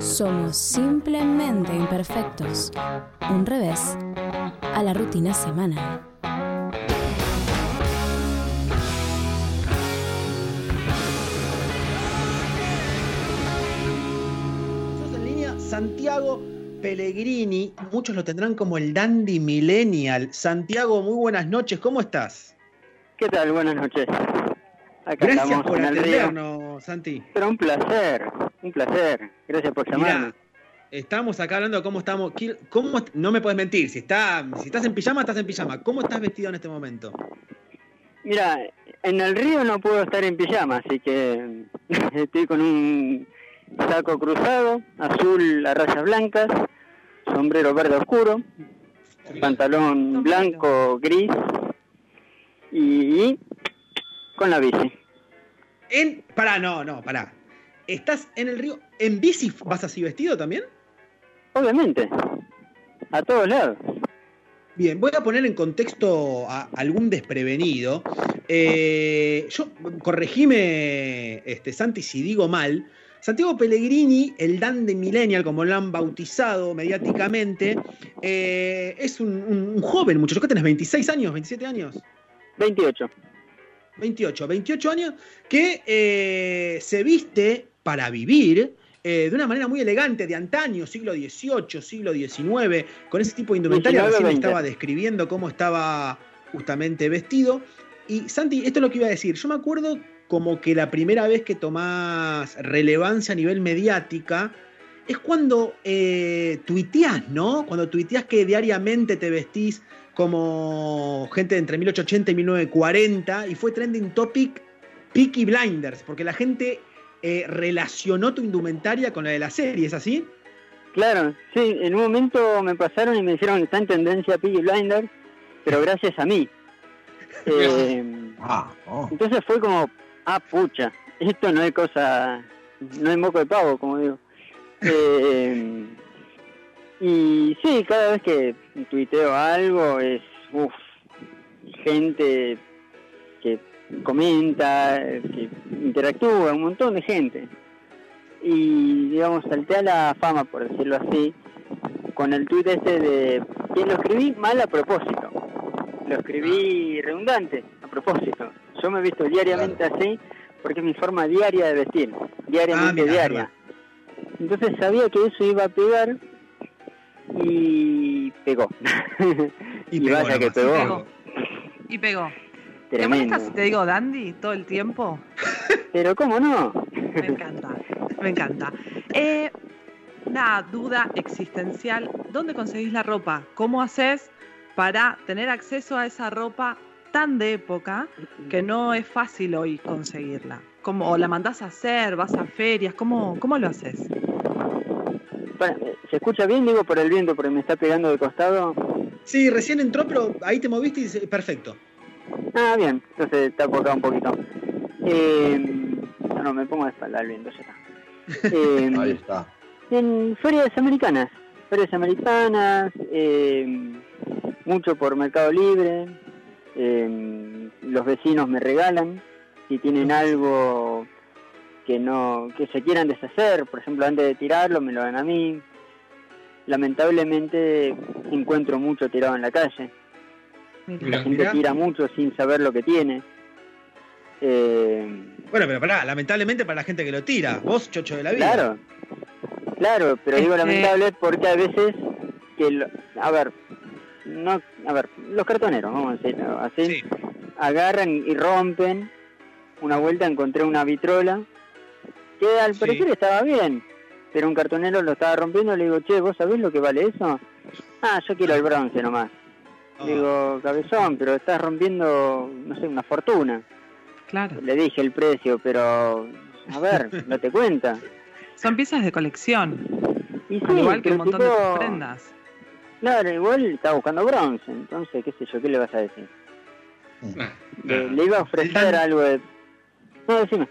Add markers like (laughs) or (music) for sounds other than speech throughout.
Somos simplemente imperfectos. Un revés a la rutina semanal. En línea, Santiago Pellegrini, muchos lo tendrán como el dandy millennial. Santiago, muy buenas noches, ¿cómo estás? ¿Qué tal? Buenas noches. Acá Gracias estamos por en el río. atendernos, Santi. Pero un placer, un placer. Gracias por llamarme. Mirá, estamos acá hablando de cómo estamos. ¿Qué- ¿Cómo, no me puedes mentir, si, está, si estás en pijama, estás en pijama. ¿Cómo estás vestido en este momento? Mira, en el río no puedo estar en pijama, así que (laughs) estoy con un saco cruzado, azul a rayas blancas, sombrero verde oscuro, pantalón blanco gris y con la bici. En. Pará, no, no, pará. ¿Estás en el río? ¿En bici vas así vestido también? Obviamente, a todos lados. Bien, voy a poner en contexto a algún desprevenido. Eh, yo, corregime, este, Santi, si digo mal. Santiago Pellegrini, el Dan de Millennial, como lo han bautizado mediáticamente, eh, es un, un- un joven muchacho. ¿Qué tenés? ¿26 años? ¿27 años? 28. 28, 28 años, que eh, se viste para vivir eh, de una manera muy elegante, de antaño, siglo XVIII, siglo XIX, con ese tipo de indumentaria. 19, Recién 20. estaba describiendo cómo estaba justamente vestido. Y Santi, esto es lo que iba a decir. Yo me acuerdo como que la primera vez que tomás relevancia a nivel mediática es cuando eh, tuiteás, ¿no? Cuando tuiteás que diariamente te vestís como gente de entre 1880 y 1940 y fue trending topic Peaky Blinders, porque la gente eh, relacionó tu indumentaria con la de la serie, ¿es así? Claro, sí, en un momento me pasaron y me dijeron que está en tendencia Piggy Blinders, pero gracias a mí. (laughs) Eh, Ah, oh. entonces fue como, ah, pucha, esto no es cosa, no es moco de pavo, como digo. Eh, y sí, cada vez que tuiteo algo es, uff, gente que comenta, que interactúa, un montón de gente. Y digamos, salté a la fama, por decirlo así, con el tuit este de que lo escribí mal a propósito. Lo escribí redundante, a propósito. Yo me he visto diariamente así porque es mi forma diaria de vestir, diariamente Ah, mira, diaria. Entonces sabía que eso iba a pegar y pegó. Y (laughs) Y, pegó vaya que pegó. Y pegó. Y pegó. ¿Te Tremendo. molesta si te digo dandy todo el tiempo? Pero cómo no. Me encanta, me encanta. Eh, una duda existencial, ¿dónde conseguís la ropa? ¿Cómo haces para tener acceso a esa ropa tan de época que no es fácil hoy conseguirla? ¿Cómo, ¿O la mandás a hacer? ¿Vas a ferias? ¿Cómo, cómo lo haces? Para, ¿Se escucha bien? Digo por el viento, porque me está pegando de costado. Sí, recién entró, pero ahí te moviste y dice, perfecto. Ah, bien, entonces tapo acá un poquito. Eh, no, no, me pongo de espalda al viento, ya está. (laughs) Eh, Ahí está. en ferias americanas, ferias americanas, eh, mucho por Mercado Libre, eh, los vecinos me regalan, si tienen algo que no que se quieran deshacer, por ejemplo, antes de tirarlo me lo dan a mí. Lamentablemente encuentro mucho tirado en la calle. Mira. La gente mirá. tira mucho sin saber lo que tiene. Eh, Bueno, pero pará, lamentablemente para la gente que lo tira, vos, chocho de la vida. Claro, claro, pero digo Este- lamentable porque a veces que, lo- a ver, no, a ver, los cartoneros, vamos a decirlo así, Sí. agarran y rompen. Una vuelta encontré una vitrola que al Sí. parecer estaba bien, pero un cartonero lo estaba rompiendo. Le digo, che, ¿vos sabés lo que vale eso? Ah, yo quiero el bronce nomás. Ah. Digo, cabezón, pero estás rompiendo, no sé, una fortuna. Claro. Le dije el precio, pero a ver, (laughs) no te cuenta. Son piezas de colección, Y al igual que un montón de prendas. Claro, igual estaba buscando bronce, entonces, qué sé yo, ¿qué le vas a decir? Ah, Le, le iba a ofrecer algo de... No, decime.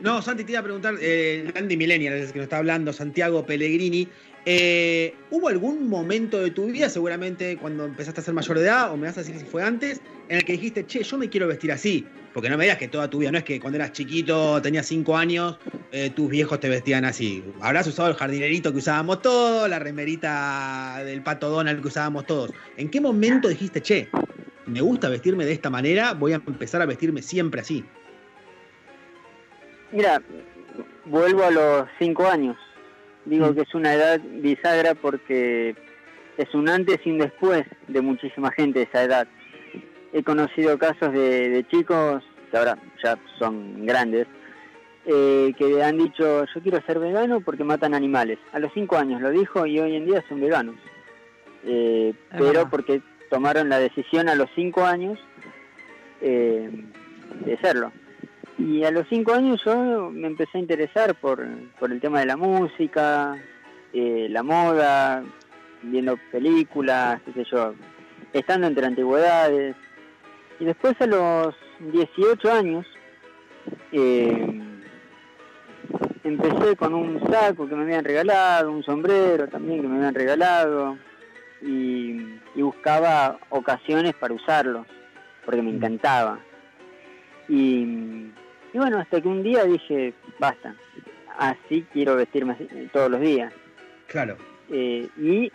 No, Santi, te iba a preguntar, eh, Andy Millennial, es el que nos está hablando, Santiago Pellegrini. Eh, ¿Hubo algún momento de tu vida, seguramente cuando empezaste a ser mayor de edad, o me vas a decir si fue antes, en el que dijiste, che, yo me quiero vestir así? Porque no me digas que toda tu vida, no es que cuando eras chiquito, tenías 5 años, eh, tus viejos te vestían así. Habrás usado el jardinerito que usábamos todos, la remerita del pato Donald que usábamos todos. ¿En qué momento dijiste, che, me gusta vestirme de esta manera, voy a empezar a vestirme siempre así? Mira, vuelvo a los 5 años. Digo que es una edad bisagra porque es un antes y un después de muchísima gente de esa edad. He conocido casos de, chicos, que ahora ya son grandes, eh, que han dicho yo quiero ser vegano porque matan animales. A los 5 años lo dijo y hoy en día son veganos. Eh, pero porque tomaron la decisión a los 5 años eh, de serlo. Y a los cinco años yo me empecé a interesar por, el tema de la música, eh, la moda, viendo películas, qué sé yo, estando entre antigüedades. Y después a los 18 años eh, empecé con un saco que me habían regalado, un sombrero también que me habían regalado y, y buscaba ocasiones para usarlos porque me encantaba. Y y bueno, hasta que un día dije, basta, así quiero vestirme todos los días. Claro. Eh, y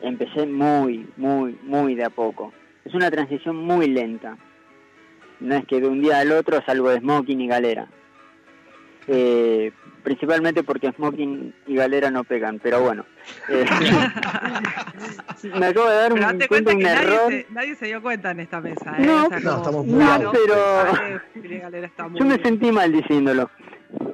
empecé muy, muy, muy de a poco. Es una transición muy lenta. No es que de un día al otro salgo de smoking y galera. Eh, principalmente porque smoking y galera no pegan, pero bueno. Eh, (laughs) me acabo de dar un, cuenta un error. Nadie se, dio cuenta en esta mesa. ¿eh? No, no estamos muy no pero yo me sentí mal diciéndolo.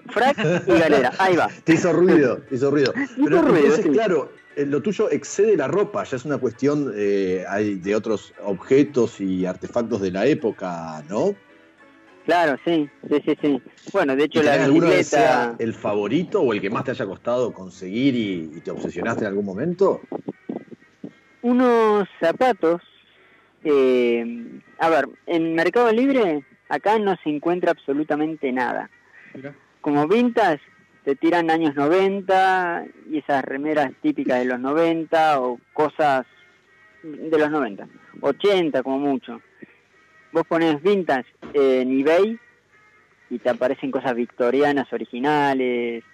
Frac y galera, ahí va. Te hizo ruido, te hizo ruido. Pero ruido, claro, eh, lo tuyo excede la ropa, ya es una cuestión eh, de otros objetos y artefactos de la época, ¿no? Claro, sí, sí, sí, sí. Bueno, de hecho la bicicleta... sea el favorito o el que más te haya costado conseguir y, te obsesionaste en algún momento? Unos zapatos. Eh, a ver, en Mercado Libre acá no se encuentra absolutamente nada. Como vintage, te tiran años 90 y esas remeras típicas de los 90 o cosas de los 90, 80 como mucho vos pones vintage en eBay y te aparecen cosas victorianas originales,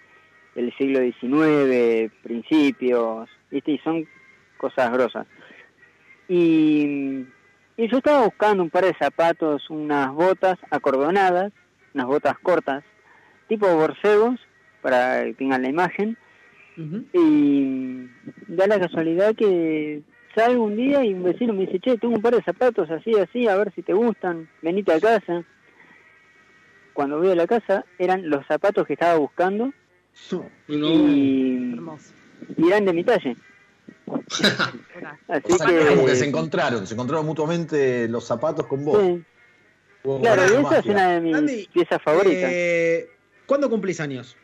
del siglo XIX, principios, ¿viste? Y son cosas grosas. Y, y, yo estaba buscando un par de zapatos, unas botas acordonadas, unas botas cortas, tipo borcegos, para que tengan la imagen. Y da la casualidad que salgo un día y un vecino me dice, che, tengo un par de zapatos así, así, a ver si te gustan, venite a casa. Cuando voy a la casa, eran los zapatos que estaba buscando (laughs) y, eran de mi talle. (laughs) así que... se encontraron, se encontraron mutuamente los zapatos con vos. Claro, y esa es una de mis piezas favoritas. Eh, ¿Cuándo cumplís años?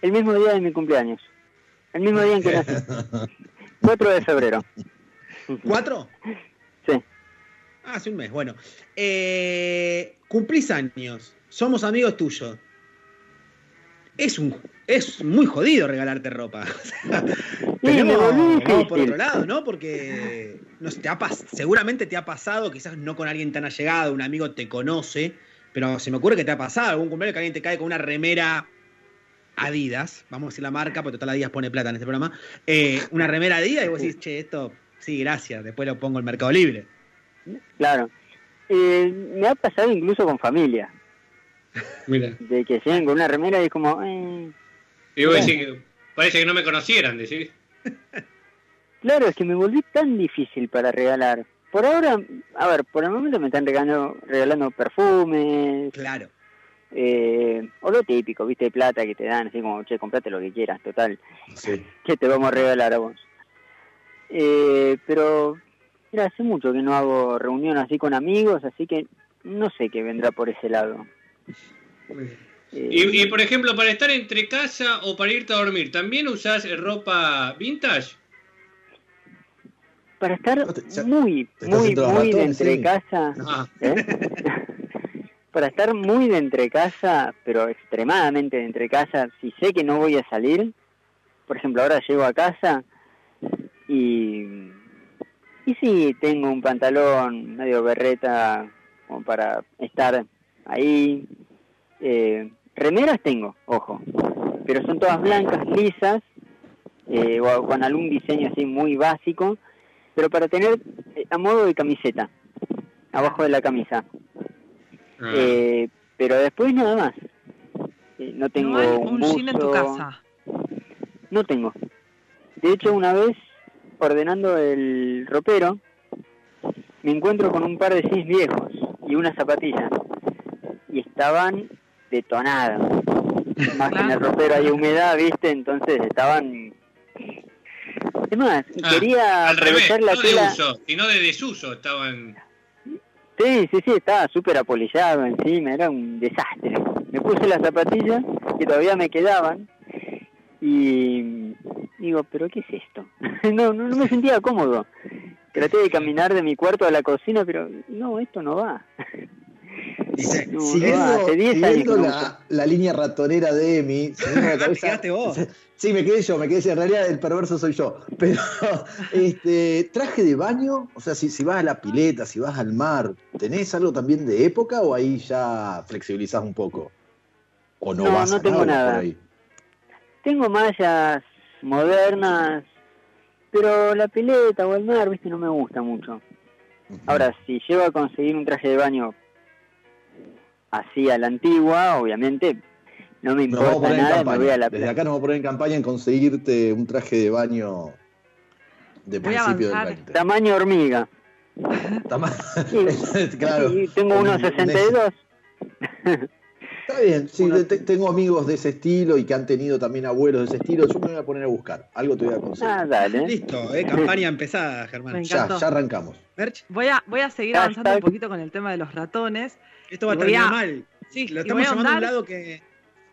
El mismo día de mi cumpleaños. El mismo día en que nací. (laughs) 4 de febrero. ¿Cuatro? Sí. Ah, hace un mes, bueno. Eh, cumplís años, somos amigos tuyos. Es un es muy jodido regalarte ropa. (laughs) Tenemos, por otro lado, ¿no? Porque no te ha seguramente te ha pasado, quizás no con alguien tan allegado, un amigo te conoce, pero se me ocurre que te ha pasado algún cumpleaños que alguien te cae con una remera Adidas, vamos a decir la marca, porque total Adidas pone plata en este programa, eh, una remera Adidas y vos decís, che, esto, sí, gracias, después lo pongo en Mercado Libre. Claro. Eh, me ha pasado incluso con familia. Mira. De que llegan con una remera y es como... Eh, y vos decís que parece que no me conocieran, decís. (laughs) Claro, es que me volví tan difícil para regalar. Por ahora, a ver, por el momento me están regalando, regalando perfumes. Claro eh, o lo típico, viste, plata que te dan, así como, che, comprate lo que quieras, total. (laughs) Que te vamos a regalar a vos. Eh, pero, mira, hace mucho que no hago reunión así con amigos, así que no sé qué vendrá por ese lado. y, por ejemplo, para estar entre casa o para irte a dormir, ¿también usás ropa vintage? Para estar muy, muy, muy de entre casa. Ah. ¿eh? (laughs) para estar muy de entre casa, pero extremadamente de entre casa, si sé que no voy a salir, por ejemplo, ahora llego a casa y, y sí, tengo un pantalón medio berreta como para estar ahí. Eh, remeras tengo, ojo, pero son todas blancas, lisas, eh, o con algún diseño así muy básico, pero para tener eh, a modo de camiseta, abajo de la camisa. Ah. Eh, pero después nada más. Eh, no tengo no hay un jean en tu casa. No tengo. De hecho, una vez, ordenando el ropero, me encuentro con un par de jeans viejos y unas zapatillas. Y estaban detonadas. Más que en el ropero hay humedad, ¿viste? Entonces estaban... Es más, Ah, quería Al revés, la no de uso, sino de desuso estaban. Sí, sí, sí, estaba súper apolillado encima, era un desastre. Me puse las zapatillas que todavía me quedaban y digo, ¿pero qué es esto? (laughs) no, no, no me sentía cómodo. Traté de caminar de mi cuarto a la cocina, pero no, esto no va. Dice, No, Siguiendo, no, hace 10 años siguiendo no la, la línea ratonera de Emi, (laughs) vos. (laughs) Sí, me quedé yo, me quedé yo. En realidad el perverso soy yo. Pero, este, traje de baño, o sea, si, si vas a la pileta, si vas al mar, ¿tenés algo también de época o ahí ya flexibilizás un poco? ¿O no, No, vas no a tengo nada nada. por ahí? Tengo mallas modernas, pero la pileta o el mar, viste, no me gusta mucho. Ahora, si llego a conseguir un traje de baño así a la antigua, obviamente no me importa nada, me campaña. voy a la Desde acá nos vamos a poner en campaña en conseguirte un traje de baño de Voy principio del avanzar. 20. Tamaño hormiga. Tama- Sí. (laughs) claro. Y tengo Un- unos un- 62. Está bien, sí, te- tengo amigos de ese estilo y que han tenido también abuelos de ese estilo. Yo me voy a poner a buscar. Algo te voy a conseguir. Ah, dale. Listo, eh, campaña empezada, Germán. Ya, ya arrancamos. Merch, Voy a, voy a seguir Hashtag. avanzando un poquito con el tema de los ratones. esto va a terminar a- mal. Sí, Lo estamos voy a llamando a un lado que.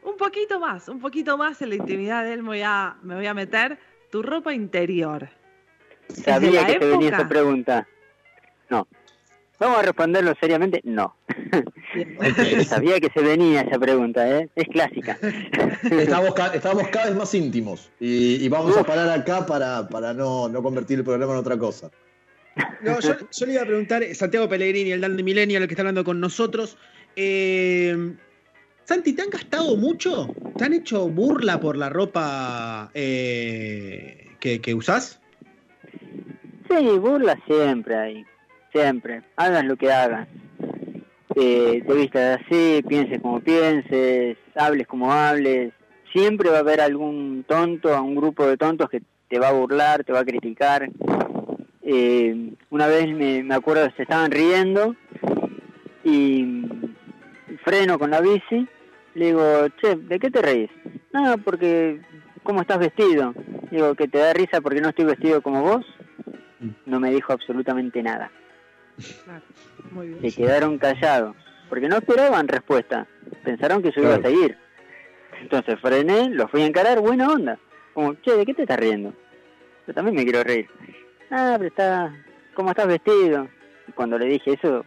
un poquito más, un poquito más en la intimidad de él me voy a, me voy a meter. Tu ropa interior. Sabía que te venía época? esa pregunta. No. Vamos a responderlo seriamente. No. (laughs) Sabía que se venía esa pregunta, ¿eh? Es clásica. Estamos, ca- estamos cada vez más íntimos y, y vamos a parar acá para, para no, no convertir el programa en otra cosa. No, yo, yo le iba a preguntar, Santiago Pellegrini, el Dan de Millennial, el que está hablando con nosotros. eh, Santi, ¿te han gastado mucho? ¿Te han hecho burla por la ropa eh, que, que usás? Sí, burla siempre hay. Siempre. Hagas lo que hagas. Eh, te vistas así, pienses como pienses, hables como hables. Siempre va a haber algún tonto, un grupo de tontos que te va a burlar, te va a criticar. Eh, una vez me, me acuerdo que se estaban riendo y freno con la bici. Le digo, che, ¿de qué te reís? No, porque, ¿cómo estás vestido? Digo, que te da risa porque no estoy vestido como vos. No me dijo absolutamente nada. Claro, muy bien. Se quedaron callados. Porque no esperaban respuesta. Pensaron que yo iba a seguir. Entonces frené, los fui a encarar, buena onda. Como, che, ¿de qué te estás riendo? Yo también me quiero reír. Ah, pero está... ¿Cómo estás vestido? Y cuando le dije eso,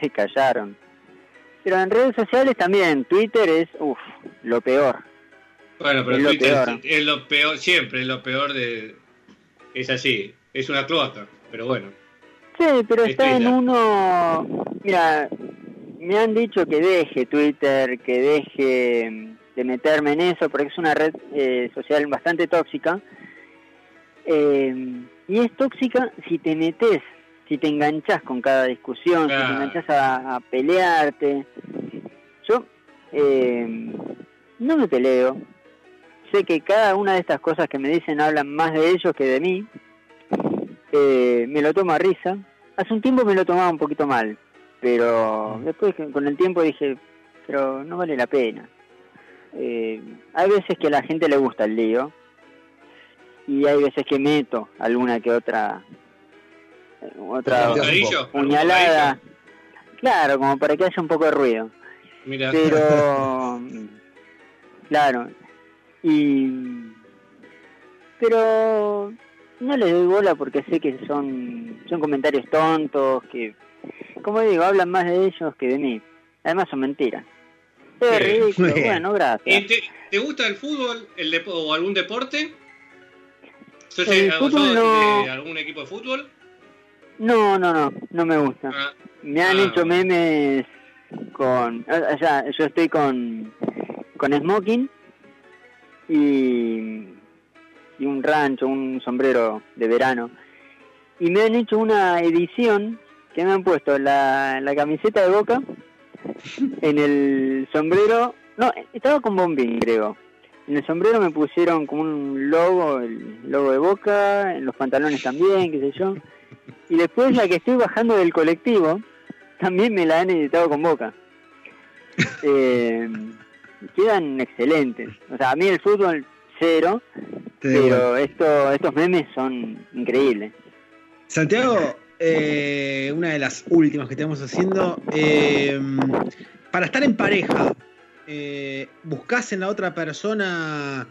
se callaron. Pero en redes sociales también, Twitter es, uff, lo peor. Bueno, pero Es lo Twitter peor. es lo peor, siempre es lo peor de. Es así, es una cloaca, pero bueno. Pero está en uno... Mira, me han dicho que deje Twitter, que deje mm, de meterme en eso, porque es una red eh, social bastante tóxica. Eh, y es tóxica si te metes, si te enganchas con cada discusión, si te enganchas a, a pelearte. Yo eh, no me peleo. Sé que cada una de estas cosas que me dicen hablan más de ellos que de mí. Eh, me lo tomo a risa. Hace un tiempo me lo tomaba un poquito mal, pero después que- con el tiempo dije, pero no vale la pena. Eh, hay veces que a la gente le gusta el lío y hay veces que meto alguna que otra eh, otra puñalada. Claro, como para que haya un poco de ruido. Mira, Pero, (laughs) claro, y, pero no les doy bola porque sé que son, son comentarios tontos, que, como digo, hablan más de ellos que de mí. Además son mentiras. Es ridículo. Bueno, ¿Y gracias. te, te gusta el fútbol el o algún deporte? ¿Sos, El fútbol no. de algún equipo de fútbol? No, no, no, no me gusta. Ah, Me han Ah, hecho memes con... O sea, yo estoy con, con smoking y, y un rancho, un sombrero de verano. Y me han hecho una edición que me han puesto la, la camiseta de boca (laughs) en el sombrero... No, estaba con bombín, creo. En el sombrero me pusieron como un logo, el logo de boca, en los pantalones también, qué sé yo. Y después la que estoy bajando del colectivo, también me la han editado con boca. (laughs) Eh, quedan excelentes. O sea, a mí el fútbol cero, pero esto, estos memes son increíbles. Santiago, eh, una de las últimas que estamos haciendo, eh, para estar en pareja, eh, ¿buscas en la otra persona,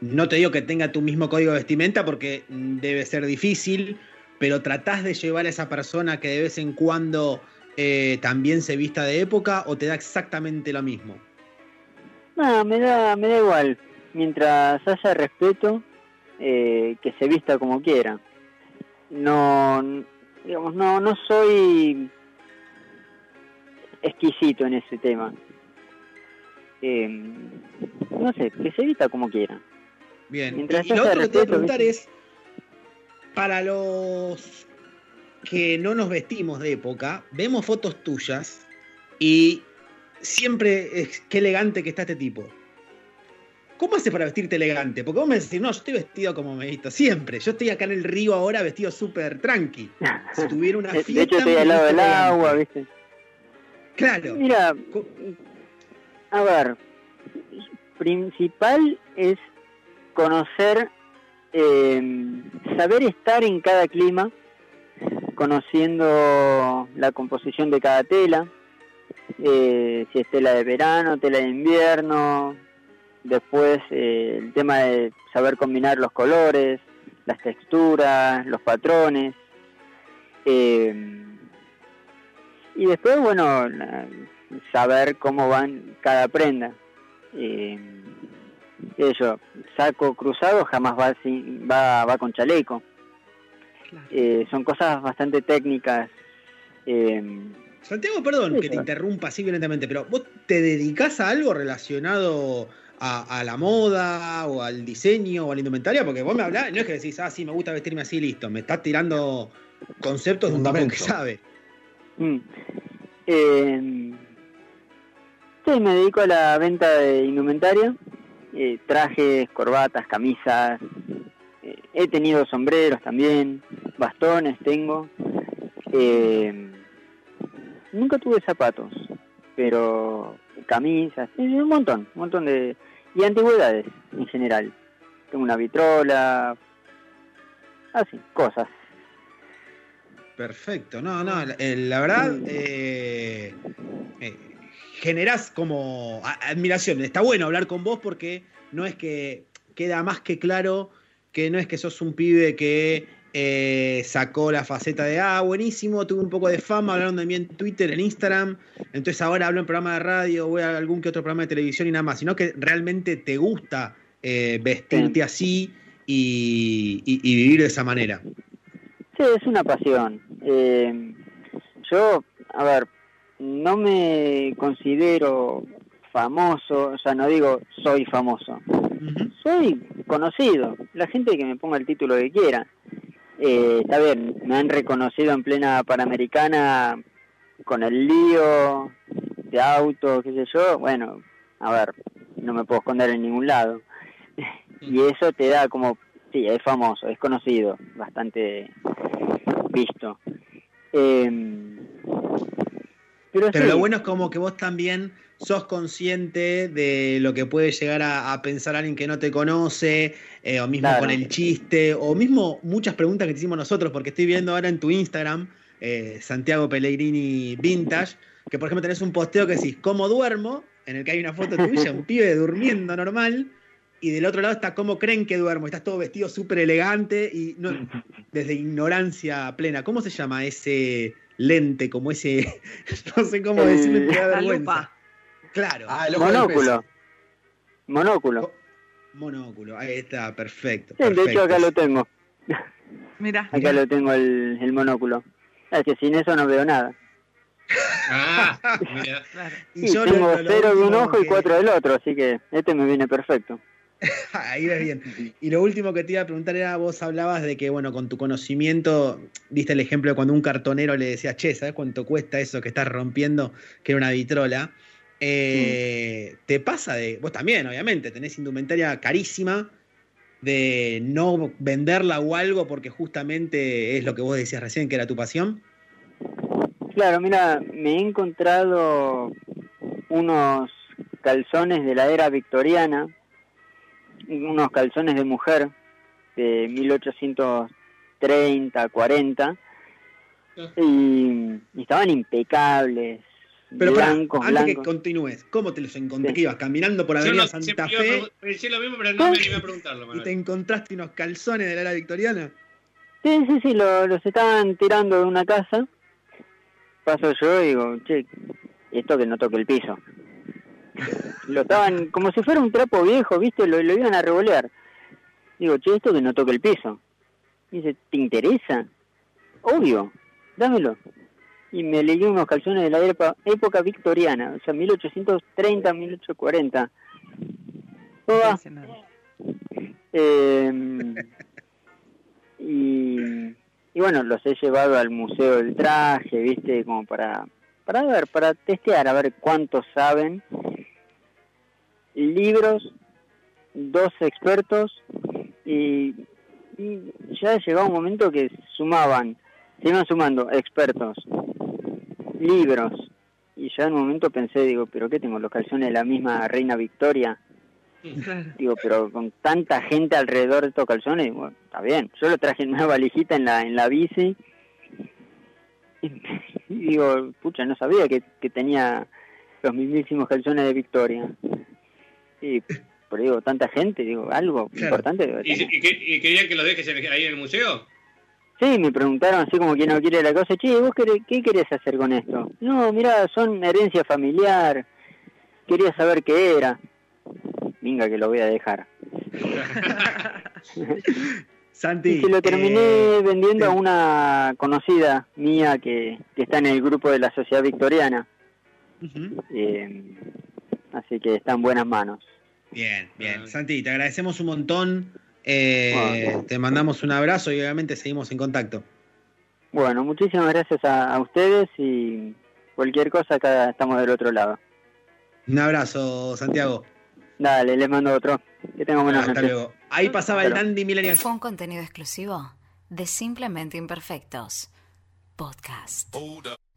no te digo que tenga tu mismo código de vestimenta porque debe ser difícil, pero tratás de llevar a esa persona que de vez en cuando eh, también se vista de época o te da exactamente lo mismo? No, me da, me da igual. Mientras haya respeto, eh, que se vista como quiera. No, digamos, no, no soy exquisito en ese tema. Eh, no sé, que se vista como quiera. Bien. Mientras y, y lo haya otro que te voy a preguntar es, para los que no nos vestimos de época, vemos fotos tuyas y siempre es qué elegante que está este tipo. ¿Cómo haces para vestirte elegante? Porque vos me decís, no, yo estoy vestido como me he visto siempre. Yo estoy acá en el río ahora vestido súper tranqui. Si (laughs) tuviera una fiesta... de hecho, estoy al lado del agua, ¿viste? Claro. Mira, a ver, principal es conocer, eh, saber estar en cada clima, conociendo la composición de cada tela, eh, si es tela de verano, tela de invierno, después eh, el tema de saber combinar los colores, las texturas, los patrones, eh, y después, bueno, saber cómo van cada prenda. Eh, saco cruzado jamás va, sin- va, va con chaleco. Claro. Eh, son cosas bastante técnicas. eh, Santiago, perdón que te interrumpa así violentamente, pero ¿vos te dedicás a algo relacionado a, a la moda o al diseño o a la indumentaria? Porque vos me hablás, no es que decís, ah, sí, me gusta vestirme así, listo. Me estás tirando conceptos de un tipo que sabe. mm. Eh, sí, me dedico a la venta de indumentaria, eh, trajes, corbatas, camisas. eh, he tenido sombreros también, bastones tengo. Eh, nunca tuve zapatos, pero camisas, un montón, un montón de... Y antigüedades en general. Tengo una vitrola, así, cosas. Perfecto, no, no, la, eh, la verdad, eh, eh, generás como admiración. Está bueno hablar con vos porque no es que queda más que claro que no es que sos un pibe que eh, sacó la faceta de, ah, buenísimo, tuve un poco de fama, hablaron de mí en Twitter, en Instagram, entonces ahora hablo en programa de radio, voy a algún que otro programa de televisión y nada más, sino que realmente te gusta eh, vestirte así y- y- y vivir de esa manera. Sí, es una pasión. Eh, yo, a ver, no me considero famoso, o sea, no digo soy famoso, soy conocido. La gente que me ponga el título que quiera. Eh, está bien, me han reconocido en plena Panamericana con el lío de auto, qué sé yo. Bueno, a ver, no me puedo esconder en ningún lado. Y eso te da como, sí, es famoso, es conocido, bastante visto. Em, pero Pero sí, lo bueno es como que vos también sos consciente de lo que puede llegar a, a pensar alguien que no te conoce, eh, o mismo Claro. con el chiste, o mismo muchas preguntas que te hicimos nosotros, porque estoy viendo ahora en tu Instagram, eh, Santiago Pellegrini Vintage, que por ejemplo tenés un posteo que decís, ¿cómo duermo? En el que hay una foto tuya, un pibe durmiendo normal, y del otro lado está cómo creen que duermo, estás todo vestido súper elegante y no, desde ignorancia plena. ¿Cómo se llama ese lente, como ese, (laughs) no sé cómo decirlo, da vergüenza. lupa. Claro, Ah, el ojo del Monóculo. pez. Monóculo. monóculo, ahí está, perfecto. Sí, de hecho acá lo tengo. Mira, Acá lo tengo el, el monóculo. Es que sin eso no veo nada. Ah, (laughs) mira. claro. Y Y yo tengo lo- lo cero de un ojo y cuatro del otro, así que este me viene perfecto. (laughs) Ahí ves bien. Y lo último que te iba a preguntar era, vos hablabas de que, bueno, con tu conocimiento, diste el ejemplo de cuando un cartonero le decía, che, ¿sabes cuánto cuesta eso que estás rompiendo? Que era una vitrola. Eh, ¿Te pasa de, vos también, obviamente, tenés indumentaria carísima, de no venderla o algo porque justamente es lo que vos decías recién, que era tu pasión? Claro, mira, me he encontrado unos calzones de la era victoriana, unos calzones de mujer de 1830, 40, y, y estaban impecables, Pero antes que continúes, ¿cómo te los encontré? Sí. ¿Que ibas caminando por Yo Avenida no, Santa Fe pensé lo mismo, pero no me animé a preguntarlo, y te encontraste unos calzones de la era victoriana? Sí, sí, sí, lo- los estaban tirando de una casa. Paso yo y digo, che, esto que no toque el piso. (laughs) Lo estaban, como si fuera un trapo viejo, ¿viste? Lo, lo iban a revolear. Digo, che, esto que no toque el piso. Dice, ¿te interesa? Obvio, dámelo. Y me leí unos calzones de la época, época victoriana, o sea, 1830, 1840. Oh, va. Impresionante. Eh, y, y bueno, los he llevado al Museo del Traje, ¿viste? Como para, para ver, para testear, a ver cuántos saben. Libros, dos expertos, y, y ya llegaba un momento que sumaban, se iban sumando expertos, libros, y ya en un momento pensé, digo, ¿pero qué tengo? ¿Los calzones de la misma Reina Victoria? Claro. Digo, pero con tanta gente alrededor de estos calzones, bueno, está bien. Yo lo traje en una valijita en la, en la bici. Y, y digo, pucha, no sabía que, que tenía los mismísimos calzones de Victoria. Y pero digo, tanta gente, digo, algo Claro. importante debe ¿Y, tener. y que- y querían que los dejes ahí en el museo? Sí, me preguntaron así como quien no quiere la cosa, che, ¿vos querés- qué querés hacer con esto? No, mira, son herencia familiar, quería saber qué era. Venga, que lo voy a dejar. (laughs) Santi. Y se lo terminé eh, vendiendo a una conocida mía que, que está en el grupo de la Sociedad Victoriana. eh, así que está en buenas manos. Bien, bien. Santi, te agradecemos un montón. Eh, Bueno. Te mandamos un abrazo y obviamente seguimos en contacto. Bueno, muchísimas gracias a, a ustedes y cualquier cosa acá estamos del otro lado. Un abrazo, Santiago. Dale, les mando otro. Que tengan buenas Hasta noches. luego. Ahí pasaba el Hasta. Dandy Millennial. Fue un contenido exclusivo de Simplemente Imperfectos. Podcast.